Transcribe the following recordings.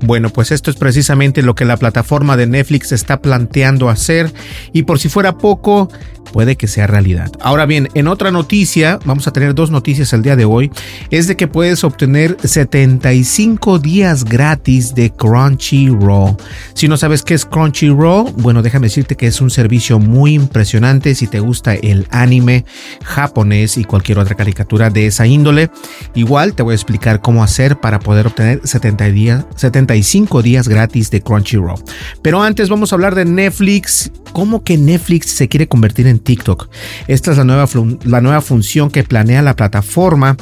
Bueno, pues esto es precisamente lo que la plataforma de Netflix está planteando hacer y por si fuera poco, puede que sea realidad. Ahora bien, en otra noticia, vamos a tener dos noticias el día de hoy, es de que puedes obtener 75 días gratis de Crunchyroll. Si no sabes qué es Crunchyroll, bueno, déjame decirte que es un servicio muy impresionante si te gusta el anime japonés y cualquier otra caricatura de esa índole. Igual te voy a explicar cómo hacer para poder obtener 70 días, 75 días gratis de Crunchyroll. Pero antes vamos a hablar de Netflix. ¿Cómo que Netflix se quiere convertir en TikTok? Esta es la nueva, la nueva función que planea la plataforma.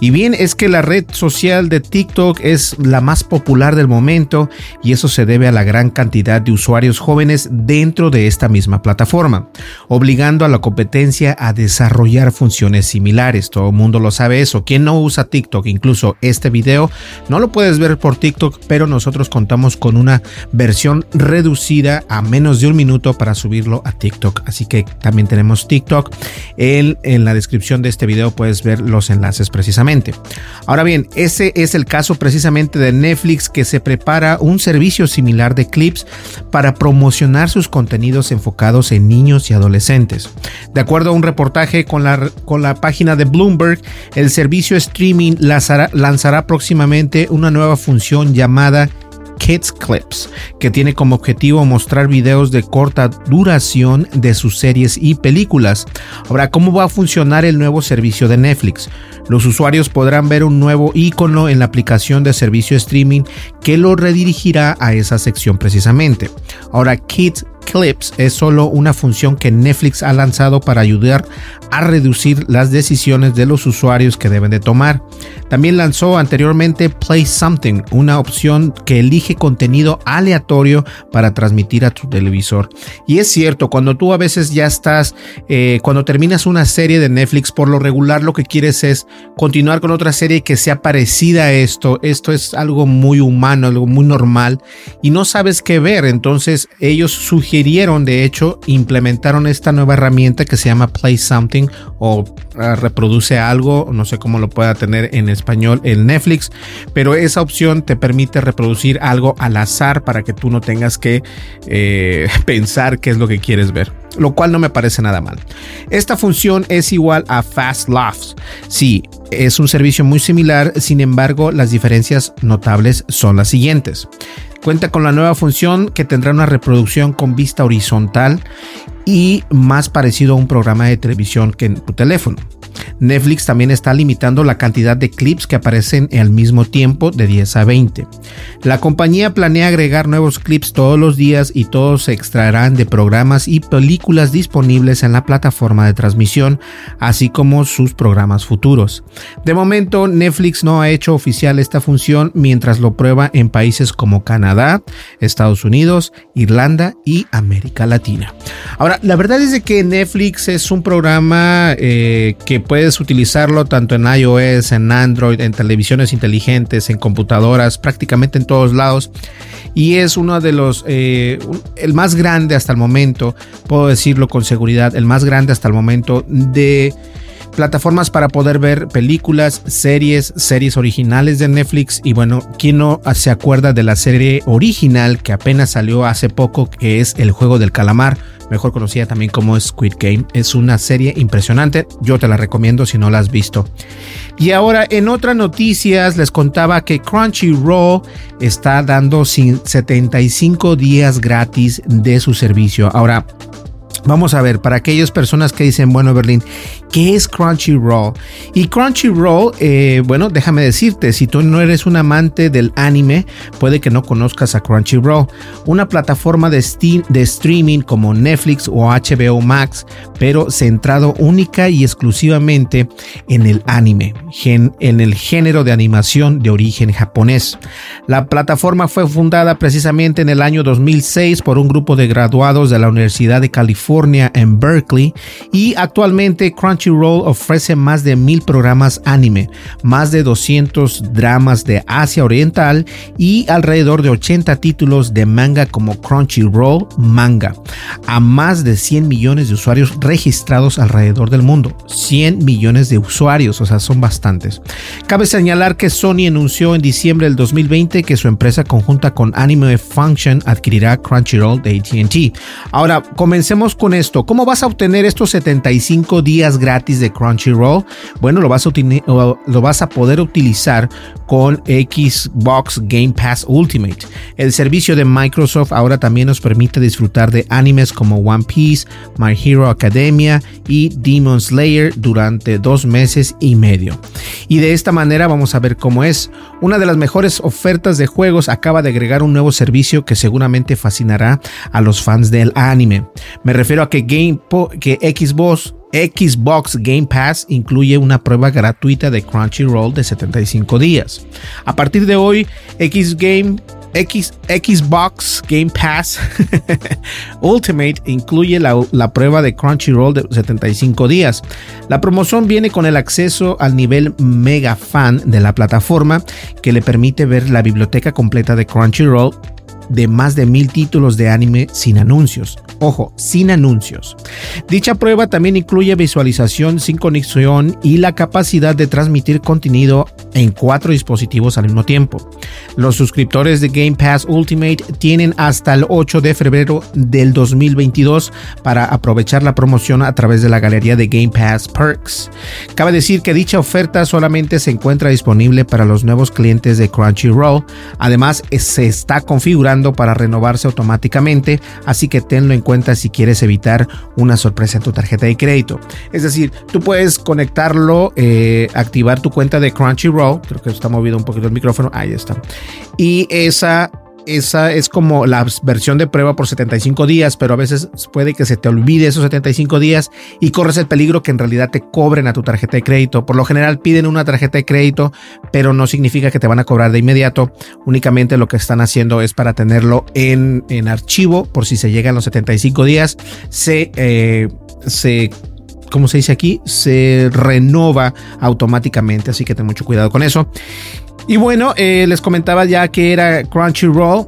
Y bien, es que la red social de TikTok es la más popular del momento y eso se debe a la gran cantidad de usuarios jóvenes dentro de esta misma plataforma, obligando a la competencia a desarrollar funciones similares. Todo el mundo lo sabe eso. ¿Quién no usa TikTok? Incluso este video no lo puedes ver por TikTok, pero nosotros contamos con una versión reducida a menos de un minuto para subirlo a TikTok. Así que también tenemos TikTok. En, la descripción de este video puedes ver los enlaces precisamente. Ahora bien, ese es el caso precisamente de Netflix que se prepara un servicio similar de clips para promocionar sus contenidos enfocados en niños y adolescentes. De acuerdo a un reportaje con la, con la página de Bloomberg, el servicio streaming lanzará próximamente una nueva función llamada Kids Clips, que tiene como objetivo mostrar videos de corta duración de sus series y películas. Ahora, ¿cómo va a funcionar el nuevo servicio de Netflix? Los usuarios podrán ver un nuevo icono en la aplicación de servicio streaming que lo redirigirá a esa sección precisamente. Ahora, Kids Clips es solo una función que Netflix ha lanzado para ayudar a reducir las decisiones de los usuarios que deben de tomar. También lanzó anteriormente Play Something, una opción que elige contenido aleatorio para transmitir a tu televisor. Y es cierto, cuando tú a veces ya estás, eh, cuando terminas una serie de Netflix, por lo regular lo que quieres es continuar con otra serie que sea parecida a esto. Esto es algo muy humano, algo muy normal y no sabes qué ver. Entonces ellos sugirieron, de hecho, implementaron esta nueva herramienta que se llama Play Something o uh, reproduce algo, no sé cómo lo pueda tener en español en Netflix, pero esa opción te permite reproducir algo al azar para que tú no tengas que eh, pensar qué es lo que quieres ver lo cual no me parece nada mal. Esta función es igual a Fast Laughs. Sí, es un servicio muy similar, sin embargo, las diferencias notables son las siguientes. Cuenta con la nueva función que tendrá una reproducción con vista horizontal y más parecido a un programa de televisión que en tu teléfono. Netflix también está limitando la cantidad de clips que aparecen al mismo tiempo de 10 a 20. La compañía planea agregar nuevos clips todos los días y todos se extraerán de programas y películas disponibles en la plataforma de transmisión, así como sus programas futuros. De momento, Netflix no ha hecho oficial esta función mientras lo prueba en países como Canadá, Estados Unidos, Irlanda y América Latina. Ahora, la verdad es de que Netflix es un programa eh, que puedes utilizarlo tanto en iOS, en Android, en televisiones inteligentes, en computadoras, prácticamente en todos lados. Y es uno de los, eh, el más grande hasta el momento, puedo decirlo con seguridad, el más grande hasta el momento de plataformas para poder ver películas, series, series originales de Netflix. Y bueno, ¿quién no se acuerda de la serie original que apenas salió hace poco, que es El Juego del Calamar? Mejor conocida también como Squid Game. Es una serie impresionante. Yo te la recomiendo si no la has visto. Y ahora en otras noticias les contaba que Crunchyroll está dando 75 días gratis de su servicio. Ahora, Vamos a ver, para aquellas personas que dicen, bueno, Berlín, ¿qué es Crunchyroll? Y Crunchyroll, eh, bueno, déjame decirte, si tú no eres un amante del anime, puede que no conozcas a Crunchyroll, una plataforma de, de streaming como Netflix o HBO Max, pero centrado única y exclusivamente en el anime, en el género de animación de origen japonés. La plataforma fue fundada precisamente en el año 2006 por un grupo de graduados de la Universidad de California en Berkeley y actualmente Crunchyroll ofrece más de mil programas anime, más de 200 dramas de Asia Oriental y alrededor de 80 títulos de manga como Crunchyroll Manga, a más de 100 millones de usuarios registrados alrededor del mundo. 100 millones de usuarios, o sea, son bastantes. Cabe señalar que Sony anunció en diciembre del 2020 que su empresa conjunta con Anime Function adquirirá Crunchyroll de ATT. Ahora, comencemos con esto. ¿Cómo vas a obtener estos 75 días gratis de Crunchyroll? Bueno, lo vas a, lo vas a poder utilizar con Xbox Game Pass Ultimate. El servicio de Microsoft ahora también nos permite disfrutar de animes como One Piece, My Hero Academia y Demon Slayer durante dos meses y medio. Y de esta manera vamos a ver cómo es. Una de las mejores ofertas de juegos acaba de agregar un nuevo servicio que seguramente fascinará a los fans del anime. Me refiero a que, Game que Xbox, Xbox Game Pass incluye una prueba gratuita de Crunchyroll de 75 días. A partir de hoy, Xbox Game Pass Ultimate incluye la, la, prueba de Crunchyroll de 75 días. La promoción viene con el acceso al nivel mega fan de la plataforma que le permite ver la biblioteca completa de Crunchyroll de más de mil títulos de anime sin anuncios. Ojo, sin anuncios. Dicha prueba también incluye visualización sin conexión y la capacidad de transmitir contenido en cuatro dispositivos al mismo tiempo. Los suscriptores de Game Pass Ultimate tienen hasta el 8 de febrero del 2022 para aprovechar la promoción a través de la galería de Game Pass Perks. Cabe decir que dicha oferta solamente se encuentra disponible para los nuevos clientes de Crunchyroll. Además, se está configurando para renovarse automáticamente, así que tenlo en cuenta si quieres evitar una sorpresa en tu tarjeta de crédito. Es decir, tú puedes conectarlo, eh, activar tu cuenta de Crunchyroll. Creo que está movido un poquito el micrófono. Ahí está. Y esa esa es como la versión de prueba por 75 días, pero a veces puede que se te olvide esos 75 días y corres el peligro que en realidad te cobren a tu tarjeta de crédito. Por lo general piden una tarjeta de crédito, pero no significa que te van a cobrar de inmediato. Únicamente lo que están haciendo es para tenerlo en, archivo por si se llegan los 75 días. Se, eh, se como se dice aquí, se renova automáticamente, así que ten mucho cuidado con eso. Y bueno, eh, les comentaba ya que era Crunchyroll.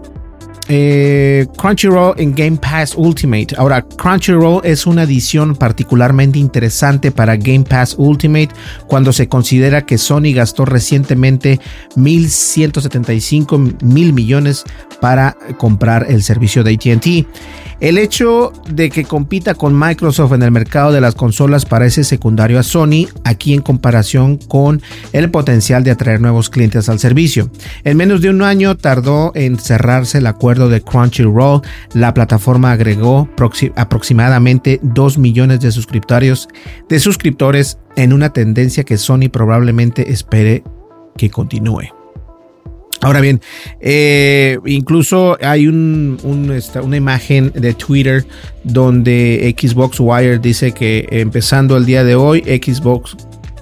Eh, Crunchyroll en Game Pass Ultimate. Ahora, Crunchyroll es una adición particularmente interesante para Game Pass Ultimate cuando se considera que Sony gastó recientemente 1.175 mil millones para comprar el servicio de ATT. El hecho de que compita con Microsoft en el mercado de las consolas parece secundario a Sony aquí en comparación con el potencial de atraer nuevos clientes al servicio. En menos de un año tardó en cerrarse el acuerdo de Crunchyroll, la plataforma agregó aproximadamente 2 millones de suscriptores, de suscriptores en una tendencia que Sony probablemente espere que continúe. Ahora bien, eh, incluso hay un, una imagen de Twitter donde Xbox Wire dice que empezando el día de hoy, Xbox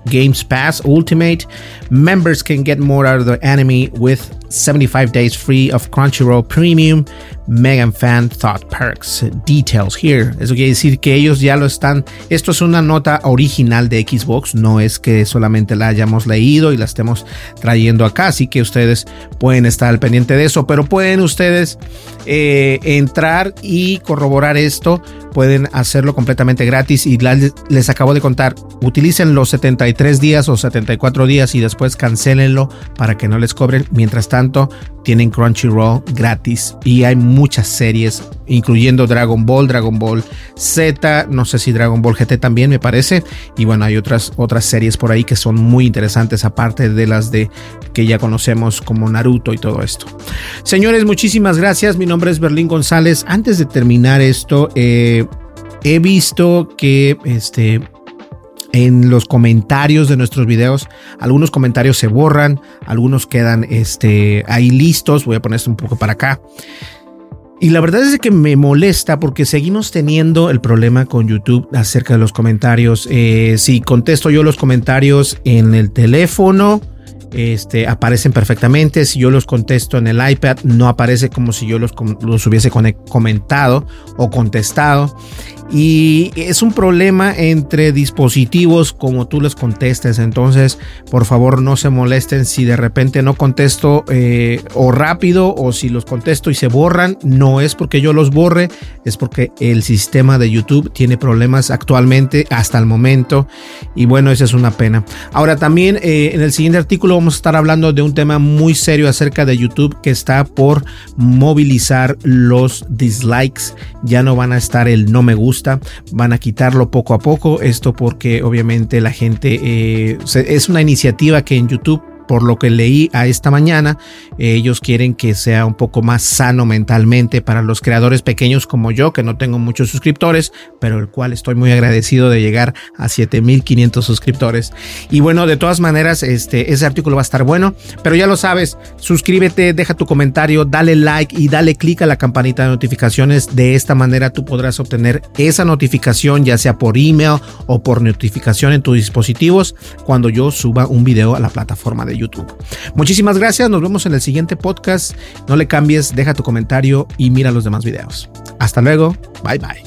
Games Pass Ultimate, members can get more out of the anime with 75 days free of Crunchyroll Premium Megan Fan Thought Perks. Details here. Eso quiere decir que ellos ya lo están. Esto es una nota original de Xbox, no es que solamente la hayamos leído y la estemos trayendo acá, así que ustedes pueden estar al pendiente de eso, pero pueden ustedes eh, entrar y corroborar esto. Pueden hacerlo completamente gratis y les acabo de contar. Utilicen los 73 días o 74 días y después cancelenlo para que no les cobren. Mientras tanto, tienen Crunchyroll gratis y hay muchas series, incluyendo Dragon Ball, Dragon Ball Z, no sé si Dragon Ball GT también me parece, y bueno, hay otras, otras series por ahí que son muy interesantes, aparte de las de que ya conocemos como Naruto y todo esto. Señores, muchísimas gracias, mi nombre es Berlín González. Antes de terminar esto, eh, he visto que este en los comentarios de nuestros videos. Algunos comentarios se borran, algunos quedan este, ahí listos. Voy a poner esto un poco para acá. Y la verdad es que me molesta porque seguimos teniendo el problema con YouTube acerca de los comentarios. Eh, si contesto yo los comentarios en el teléfono, este, aparecen perfectamente. Si yo los contesto en el iPad, no aparece como si yo los, los hubiese comentado o contestado. Y es un problema entre dispositivos como tú les contestes. Entonces, por favor, no se molesten si de repente no contesto eh, o rápido o si los contesto y se borran. No es porque yo los borre, es porque el sistema de YouTube tiene problemas actualmente hasta el momento. Y bueno, esa es una pena. Ahora también eh, en el siguiente artículo vamos a estar hablando de un tema muy serio acerca de YouTube que está por movilizar los dislikes. Ya no van a estar el no me gusta van a quitarlo poco a poco, esto porque obviamente la gente eh, es una iniciativa que en YouTube por lo que leí a esta mañana, ellos quieren que sea un poco más sano mentalmente para los creadores pequeños como yo, que no tengo muchos suscriptores, pero el cual estoy muy agradecido de llegar a 7500 suscriptores. Y bueno, de todas maneras, este, ese artículo va a estar bueno, pero ya lo sabes, suscríbete, deja tu comentario, dale like y dale click a la campanita de notificaciones. De esta manera tú podrás obtener esa notificación, ya sea por email o por notificación en tus dispositivos, cuando yo suba un video a la plataforma de YouTube. Muchísimas gracias, nos vemos en el siguiente podcast. No le cambies, deja tu comentario y mira los demás videos. Hasta luego, bye bye.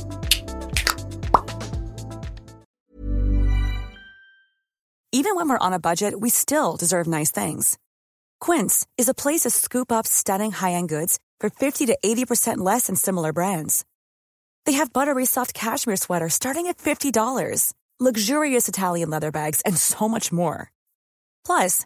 Even when we're on a budget, we still deserve nice things. Quince is a place to scoop up stunning high-end goods for 50 to 80% less than similar brands. They have buttery soft cashmere sweaters starting at $50, luxurious Italian leather bags, and so much more. Plus,